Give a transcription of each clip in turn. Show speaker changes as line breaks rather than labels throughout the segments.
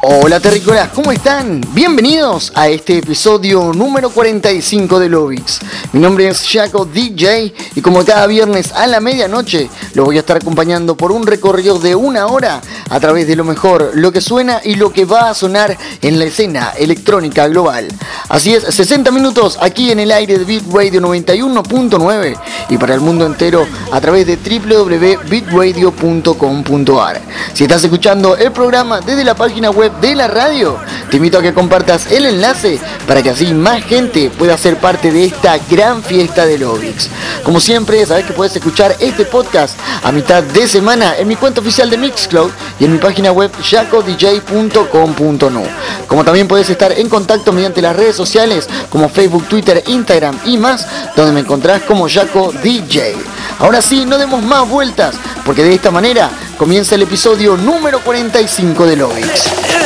Hola terrícolas, ¿cómo están? Bienvenidos a este episodio número 45 de Lovix. Mi nombre es Jaco DJ y como cada viernes a la medianoche lo voy a estar acompañando por un recorrido de una hora a través de lo mejor, lo que suena y lo que va a sonar en la escena electrónica global. Así es, 60 minutos aquí en el aire de Beat Radio 91.9 y para el mundo entero a través de www.bitradio.com.ar. Si estás escuchando el programa desde la página web de la radio, te invito a que compartas el enlace para que así más gente pueda ser parte de esta gran fiesta de Lovix. Como siempre, sabes que puedes escuchar este podcast a mitad de semana en mi cuenta oficial de Mixcloud y en mi página web jacodj.com.no. Como también puedes estar en contacto mediante las redes sociales como Facebook, Twitter, Instagram y más, donde me encontrás como Jaco DJ. Ahora sí, no demos más vueltas, porque de esta manera comienza el episodio número 45 de Lovix.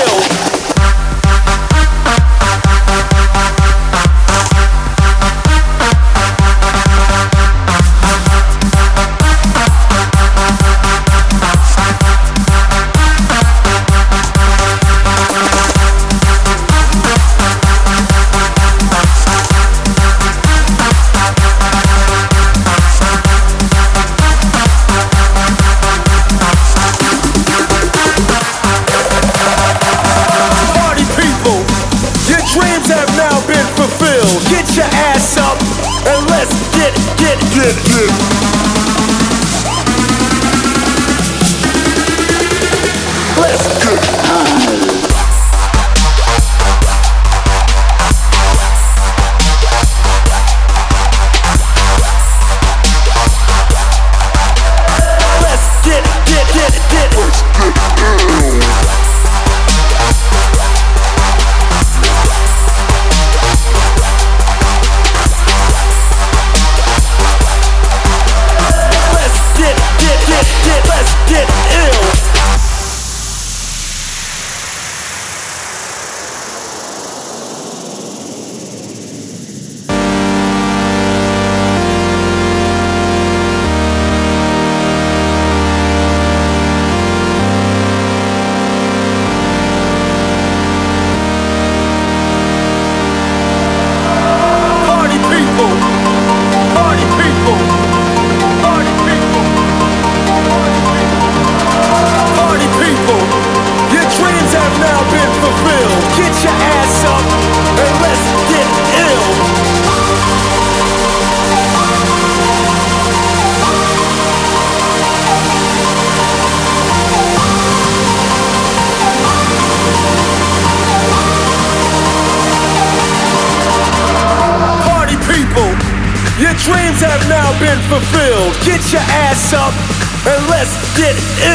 Up and let's get ill.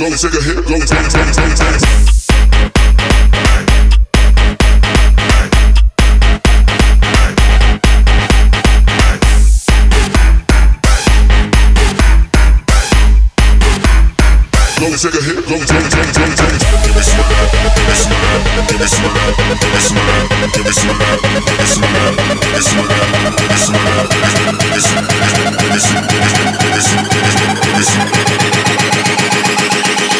Long as take a hit, long as, long as, long as, long as.
take a hit, go and take it, take it, take it, take it. Give me some, give me some, give me some, give me some,
give me some, give me some, give me some, give me some, give me some, give me some, give me some, give me some, give me some, give me some, give me some.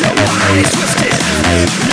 Your mind twisted.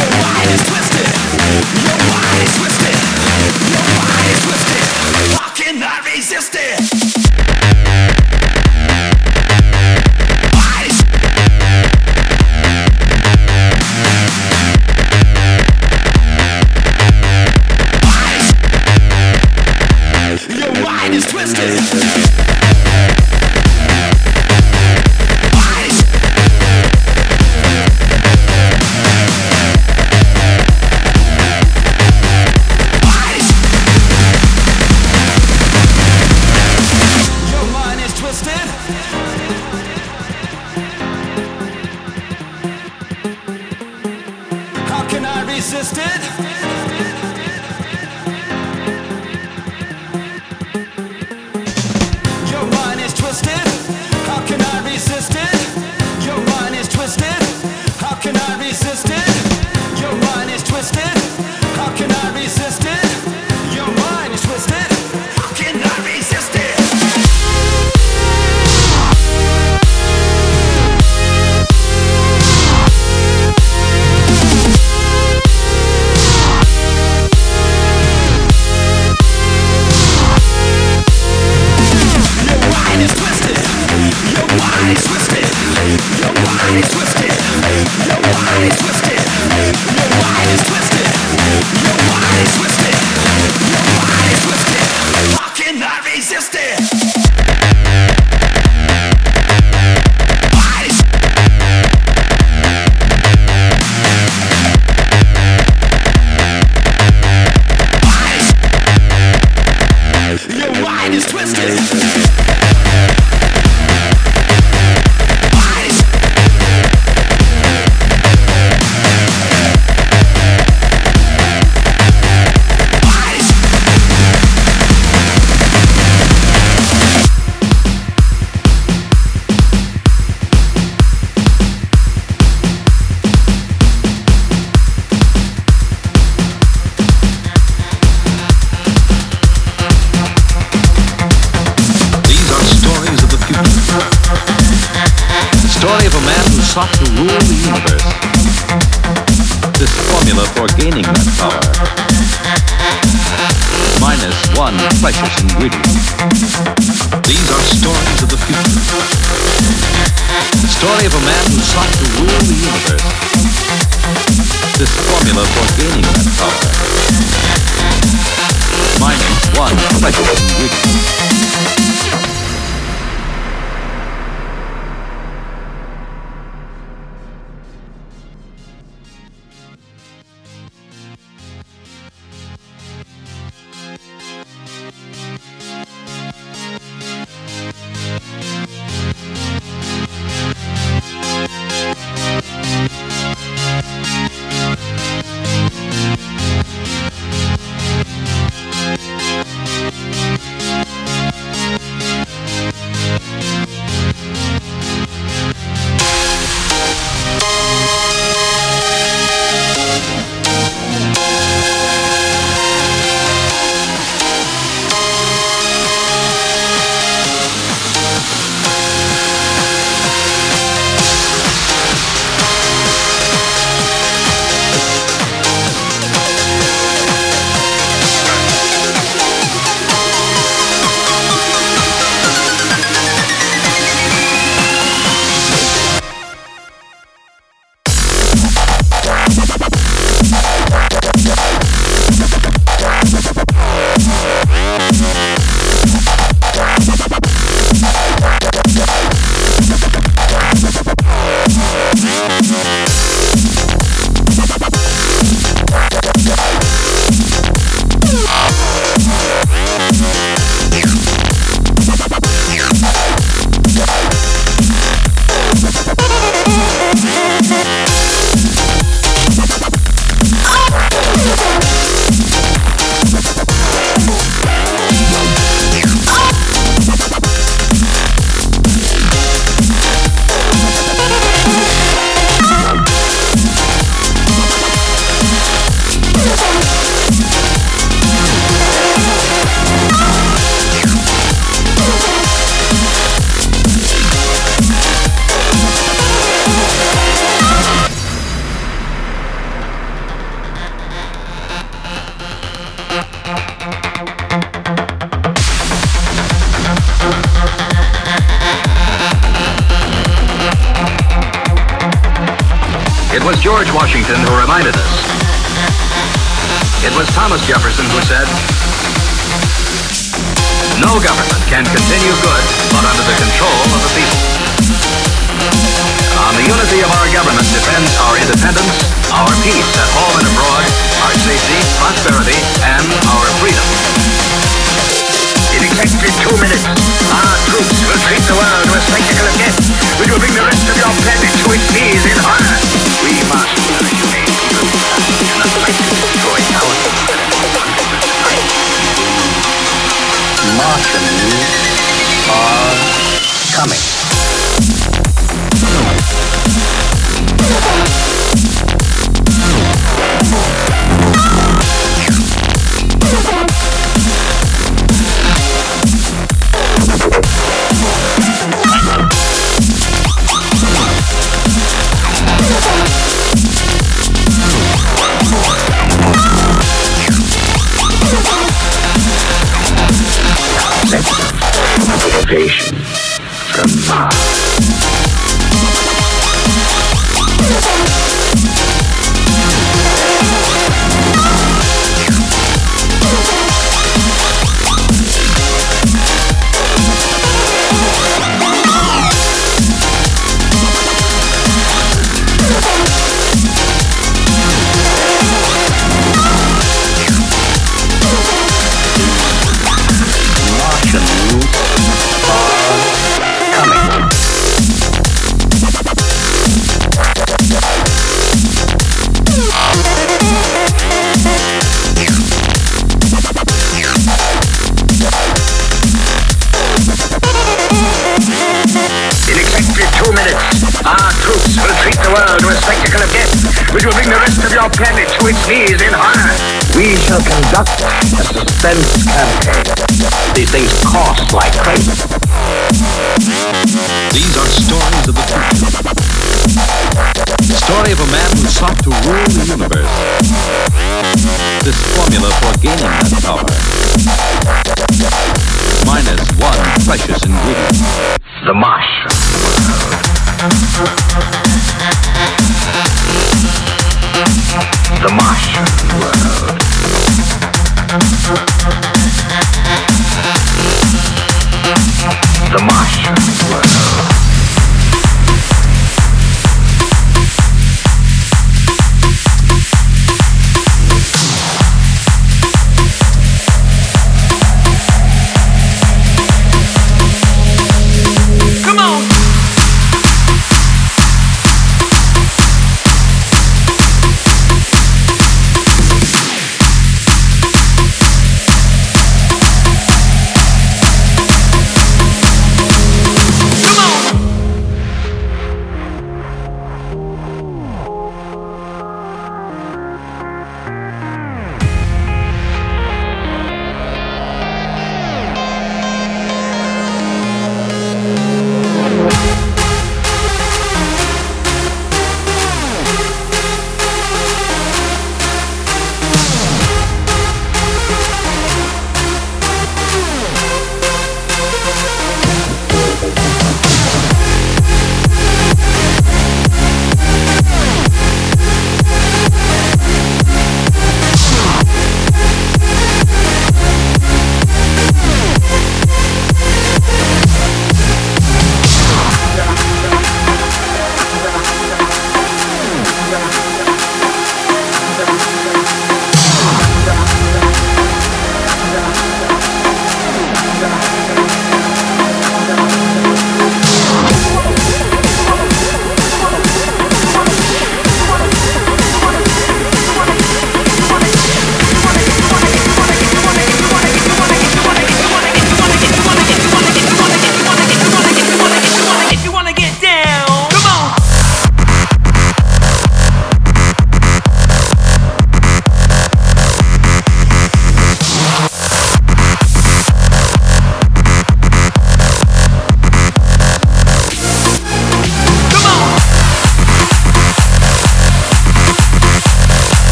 Coming.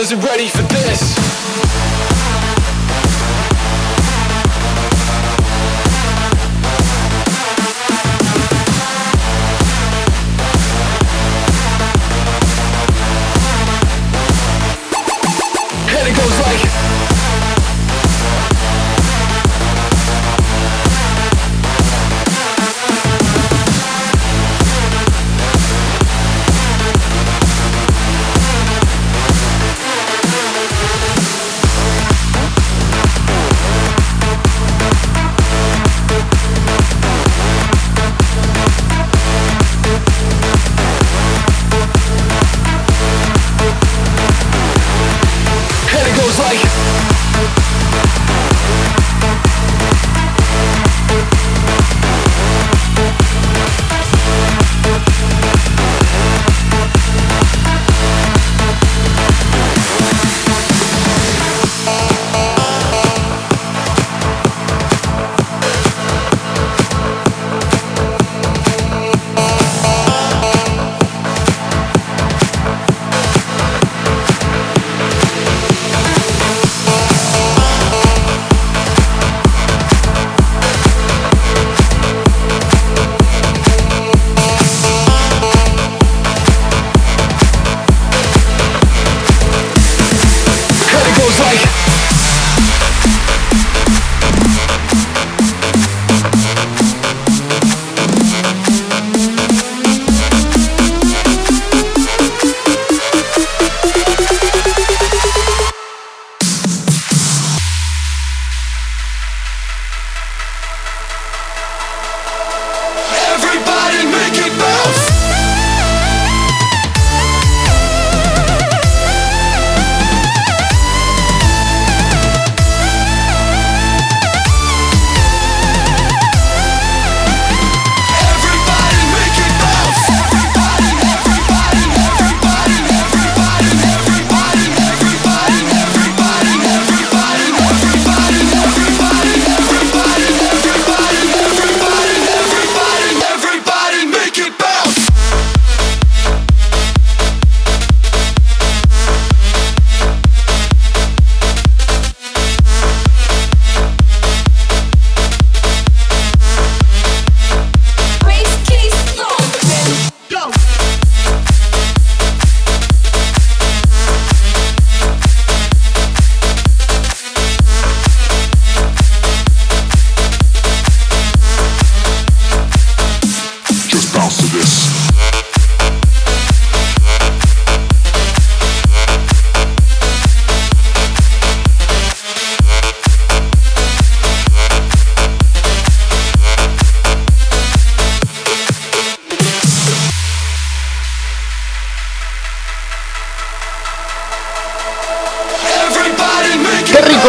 Isn't ready for this.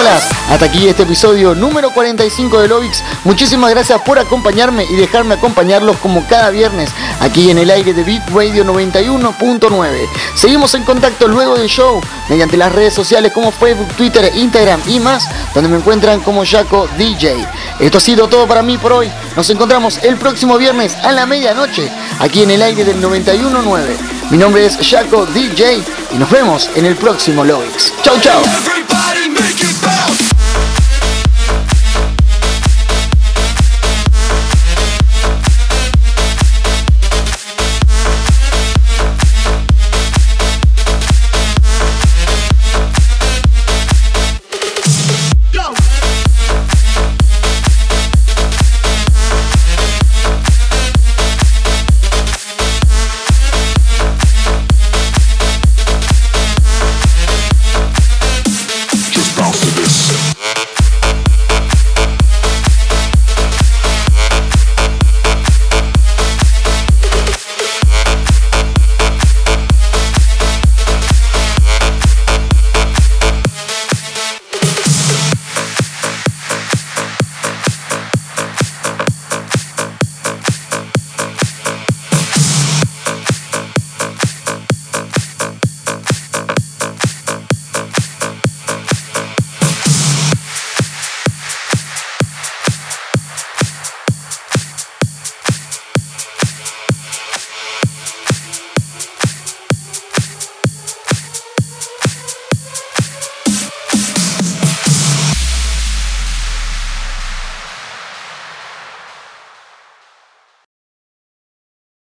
Terrícolas, hasta aquí este episodio número 45 de Lovix. Muchísimas gracias por acompañarme y dejarme acompañarlos como cada viernes aquí en el aire de Beat Radio 91.9. Seguimos en contacto luego del show mediante las redes sociales como Facebook, Twitter, Instagram y más, donde me encuentran como Jaco DJ. Esto ha sido todo para mí por hoy. Nos encontramos el próximo viernes a la medianoche aquí en el aire del 91.9. Mi nombre es Jaco DJ y nos vemos en el próximo Lovix. Chau chau.